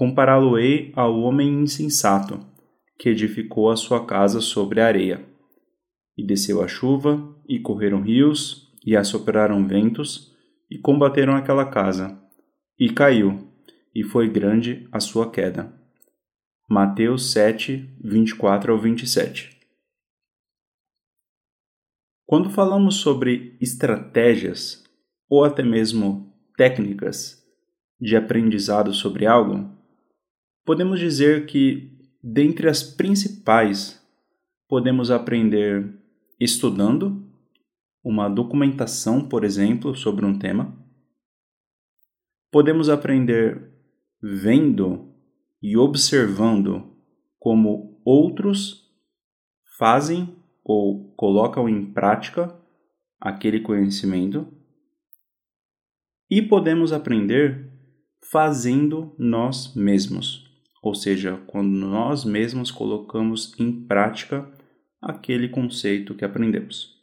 compará-lo-ei ao homem insensato, que edificou a sua casa sobre a areia. E desceu a chuva, e correram rios, e assopraram ventos, e combateram aquela casa, e caiu, e foi grande a sua queda. Mateus 7, 24 ao 27 Quando falamos sobre estratégias, ou até mesmo técnicas, de aprendizado sobre algo, podemos dizer que, dentre as principais, podemos aprender estudando uma documentação, por exemplo, sobre um tema. Podemos aprender vendo e observando como outros fazem ou colocam em prática aquele conhecimento. E podemos aprender fazendo nós mesmos, ou seja, quando nós mesmos colocamos em prática aquele conceito que aprendemos.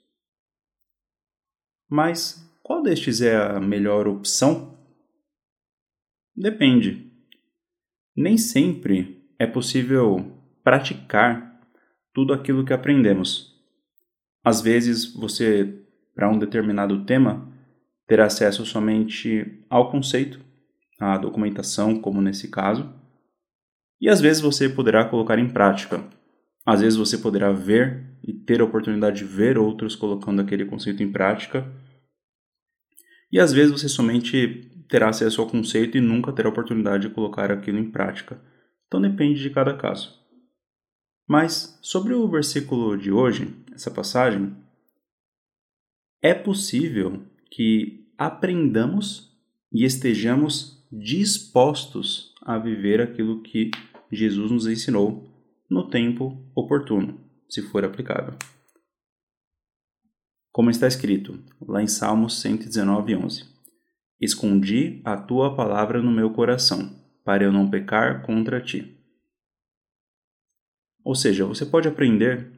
Mas qual destes é a melhor opção? Depende. Nem sempre é possível praticar tudo aquilo que aprendemos. Às vezes, você, para um determinado tema, terá acesso somente ao conceito, à documentação, como nesse caso, e às vezes você poderá colocar em prática. Às vezes você poderá ver e ter a oportunidade de ver outros colocando aquele conceito em prática. E às vezes você somente terá acesso ao conceito e nunca terá a oportunidade de colocar aquilo em prática. Então depende de cada caso. Mas sobre o versículo de hoje, essa passagem, é possível que aprendamos e estejamos dispostos a viver aquilo que Jesus nos ensinou no tempo oportuno, se for aplicável. Como está escrito lá em Salmos 119, 11: Escondi a tua palavra no meu coração, para eu não pecar contra ti. Ou seja, você pode aprender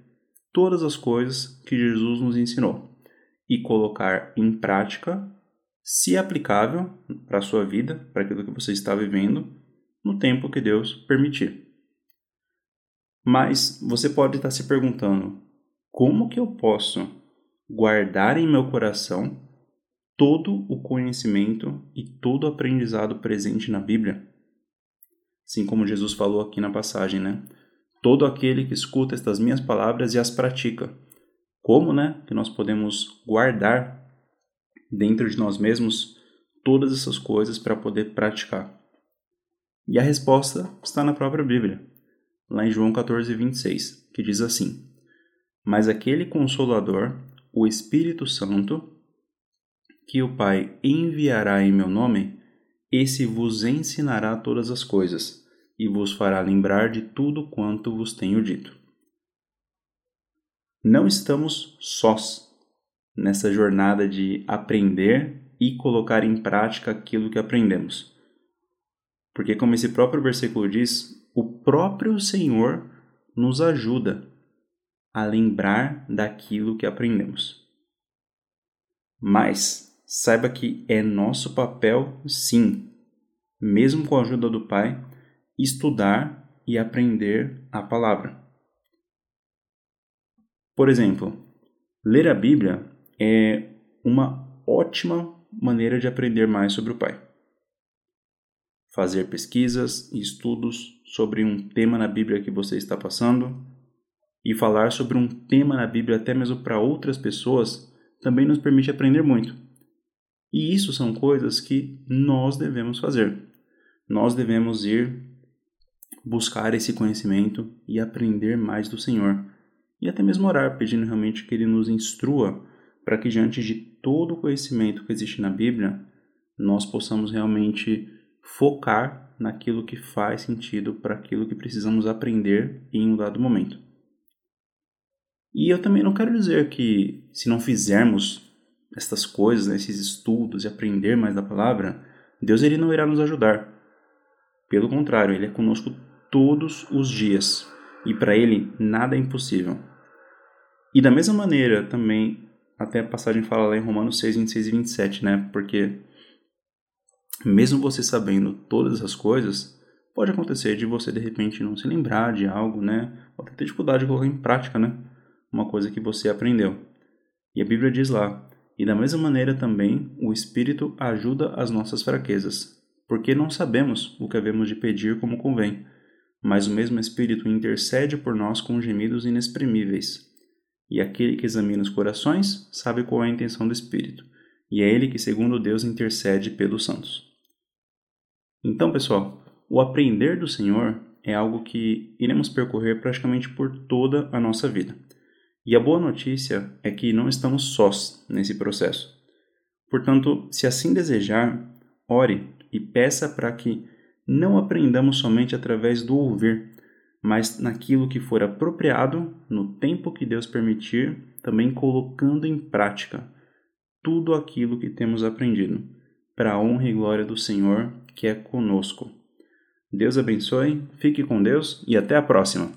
todas as coisas que Jesus nos ensinou e colocar em prática, se aplicável para a sua vida, para aquilo que você está vivendo, no tempo que Deus permitir. Mas você pode estar se perguntando: como que eu posso guardar em meu coração todo o conhecimento e todo o aprendizado presente na Bíblia? Assim como Jesus falou aqui na passagem, né? Todo aquele que escuta estas minhas palavras e as pratica. Como, né, que nós podemos guardar dentro de nós mesmos todas essas coisas para poder praticar? E a resposta está na própria Bíblia lá em João 14, 26, que diz assim: Mas aquele Consolador, o Espírito Santo, que o Pai enviará em meu nome, esse vos ensinará todas as coisas e vos fará lembrar de tudo quanto vos tenho dito. Não estamos sós nessa jornada de aprender e colocar em prática aquilo que aprendemos. Porque, como esse próprio versículo diz, o próprio Senhor nos ajuda a lembrar daquilo que aprendemos. Mas saiba que é nosso papel, sim, mesmo com a ajuda do Pai, estudar e aprender a palavra. Por exemplo, ler a Bíblia é uma ótima maneira de aprender mais sobre o Pai fazer pesquisas e estudos sobre um tema na Bíblia que você está passando e falar sobre um tema na Bíblia até mesmo para outras pessoas também nos permite aprender muito. E isso são coisas que nós devemos fazer. Nós devemos ir buscar esse conhecimento e aprender mais do Senhor. E até mesmo orar, pedindo realmente que Ele nos instrua para que, diante de todo o conhecimento que existe na Bíblia, nós possamos realmente focar naquilo que faz sentido para aquilo que precisamos aprender em um dado momento. E eu também não quero dizer que se não fizermos estas coisas, né, esses estudos e aprender mais da palavra, Deus ele não irá nos ajudar. Pelo contrário, ele é conosco todos os dias e para ele nada é impossível. E da mesma maneira também, até a passagem fala lá em Romanos 6, 26 e 27, né? Porque mesmo você sabendo todas as coisas, pode acontecer de você de repente não se lembrar de algo, né? Ou até ter dificuldade de colocar em prática, né? Uma coisa que você aprendeu. E a Bíblia diz lá: e da mesma maneira também o Espírito ajuda as nossas fraquezas, porque não sabemos o que havemos de pedir como convém, mas o mesmo Espírito intercede por nós com gemidos inexprimíveis. E aquele que examina os corações sabe qual é a intenção do Espírito, e é ele que, segundo Deus, intercede pelos santos. Então, pessoal, o aprender do Senhor é algo que iremos percorrer praticamente por toda a nossa vida. E a boa notícia é que não estamos sós nesse processo. Portanto, se assim desejar, ore e peça para que não aprendamos somente através do ouvir, mas naquilo que for apropriado, no tempo que Deus permitir, também colocando em prática tudo aquilo que temos aprendido, para a honra e glória do Senhor que é conosco. Deus abençoe, fique com Deus e até a próxima!